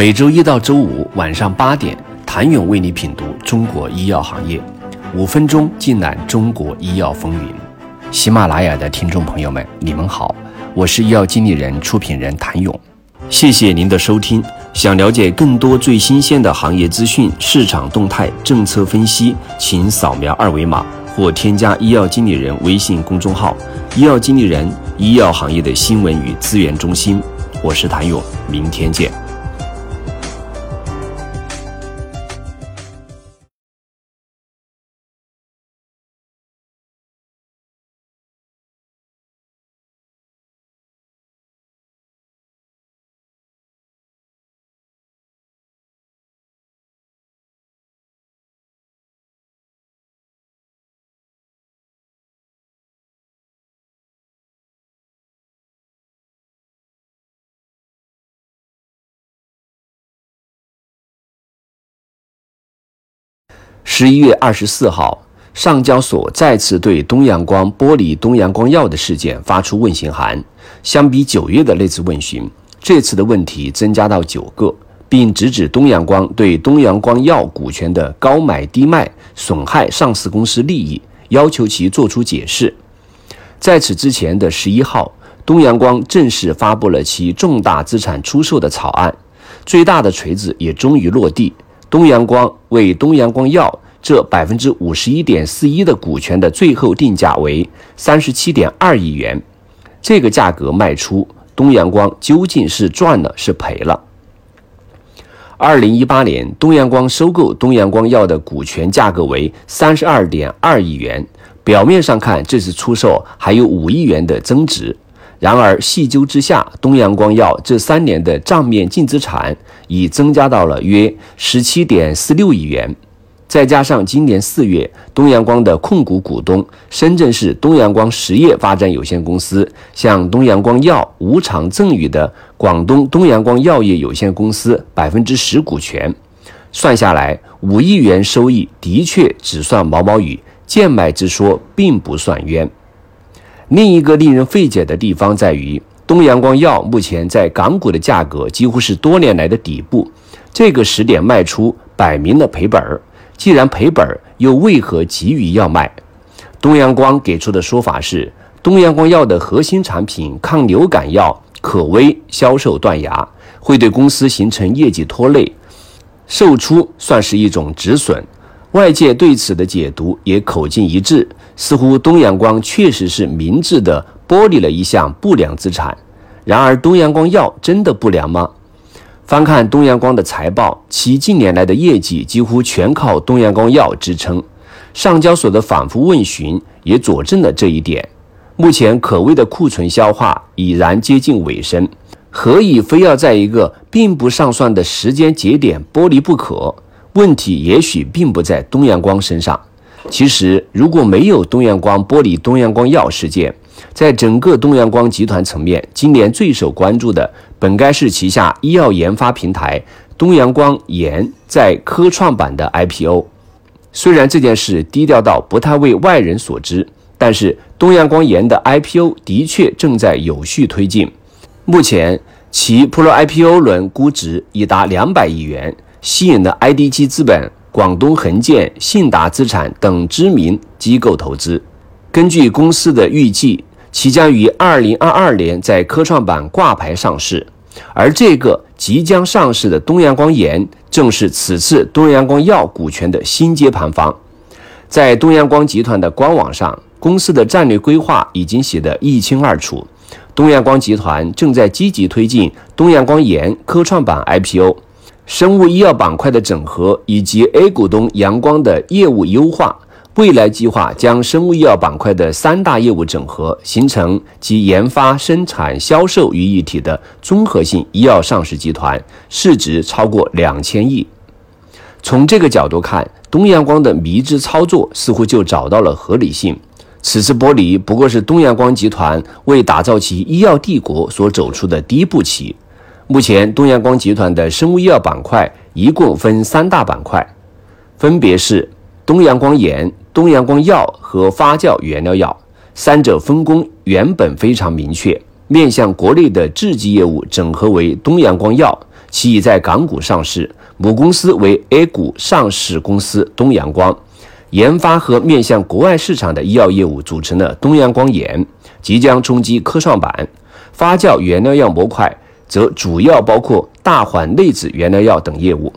每周一到周五晚上八点，谭勇为你品读中国医药行业，五分钟尽览中国医药风云。喜马拉雅的听众朋友们，你们好，我是医药经理人、出品人谭勇，谢谢您的收听。想了解更多最新鲜的行业资讯、市场动态、政策分析，请扫描二维码或添加医药经理人微信公众号“医药经理人”，医药行业的新闻与资源中心。我是谭勇，明天见。十一月二十四号，上交所再次对东阳光剥离东阳光药的事件发出问询函。相比九月的那次问询，这次的问题增加到九个，并直指东阳光对东阳光药股权的高买低卖，损害上市公司利益，要求其作出解释。在此之前的十一号，东阳光正式发布了其重大资产出售的草案，最大的锤子也终于落地。东阳光为东阳光药这百分之五十一点四一的股权的最后定价为三十七点二亿元，这个价格卖出，东阳光究竟是赚了是赔了？二零一八年，东阳光收购东阳光药的股权价格为三十二点二亿元，表面上看这次出售还有五亿元的增值。然而细究之下，东阳光药这三年的账面净资产已增加到了约十七点四六亿元，再加上今年四月东阳光的控股股东深圳市东阳光实业发展有限公司向东阳光药无偿赠予的广东东阳光药业有限公司百分之十股权，算下来五亿元收益的确只算毛毛雨，贱卖之说并不算冤。另一个令人费解的地方在于，东阳光药目前在港股的价格几乎是多年来的底部，这个时点卖出，摆明了赔本儿。既然赔本儿，又为何急于要卖？东阳光给出的说法是，东阳光药的核心产品抗流感药可微销售断崖，会对公司形成业绩拖累，售出算是一种止损。外界对此的解读也口径一致。似乎东阳光确实是明智的剥离了一项不良资产，然而东阳光药真的不良吗？翻看东阳光的财报，其近年来的业绩几乎全靠东阳光药支撑。上交所的反复问询也佐证了这一点。目前可谓的库存消化已然接近尾声，何以非要在一个并不上算的时间节点剥离不可？问题也许并不在东阳光身上。其实，如果没有东阳光剥离东阳光药事件，在整个东阳光集团层面，今年最受关注的本该是旗下医药研发平台东阳光研在科创板的 IPO。虽然这件事低调到不太为外人所知，但是东阳光研的 IPO 的确正在有序推进。目前，其 Pro IPO 轮估值已达两百亿元，吸引了 IDG 资本。广东恒建、信达资产等知名机构投资。根据公司的预计，其将于二零二二年在科创板挂牌上市。而这个即将上市的东阳光研，正是此次东阳光药股权的新接盘方。在东阳光集团的官网上，公司的战略规划已经写得一清二楚。东阳光集团正在积极推进东阳光研科创板 IPO。生物医药板块的整合以及 A 股东阳光的业务优化，未来计划将生物医药板块的三大业务整合，形成集研发、生产、销售于一体的综合性医药上市集团，市值超过两千亿。从这个角度看，东阳光的迷之操作似乎就找到了合理性。此次剥离不过是东阳光集团为打造其医药帝国所走出的第一步棋。目前，东阳光集团的生物医药板块一共分三大板块，分别是东阳光研、东阳光药和发酵原料药。三者分工原本非常明确，面向国内的制剂业务整合为东阳光药，其已在港股上市，母公司为 A 股上市公司东阳光。研发和面向国外市场的医药业务组成的东阳光研，即将冲击科创板。发酵原料药模块则主要包括大环内酯原料药等业务。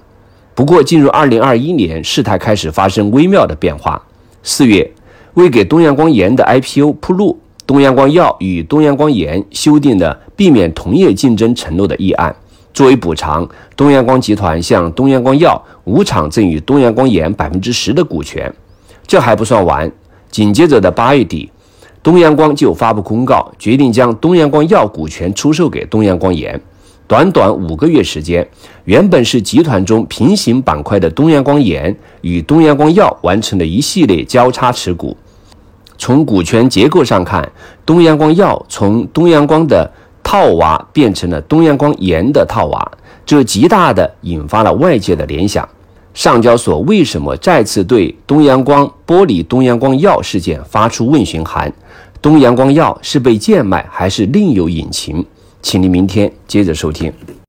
不过，进入二零二一年，事态开始发生微妙的变化。四月，为给东阳光盐的 IPO 铺路，东阳光药与东阳光盐修订了避免同业竞争承诺的议案。作为补偿，东阳光集团向东阳光药无偿赠与东阳光盐百分之十的股权。这还不算完，紧接着的八月底，东阳光就发布公告，决定将东阳光药股权出售给东阳光盐。短短五个月时间，原本是集团中平行板块的东阳光盐与东阳光药完成了一系列交叉持股。从股权结构上看，东阳光药从东阳光的套娃变成了东阳光盐的套娃，这极大的引发了外界的联想：上交所为什么再次对东阳光剥离东阳光药事件发出问询函？东阳光药是被贱卖还是另有隐情？请您明天接着收听。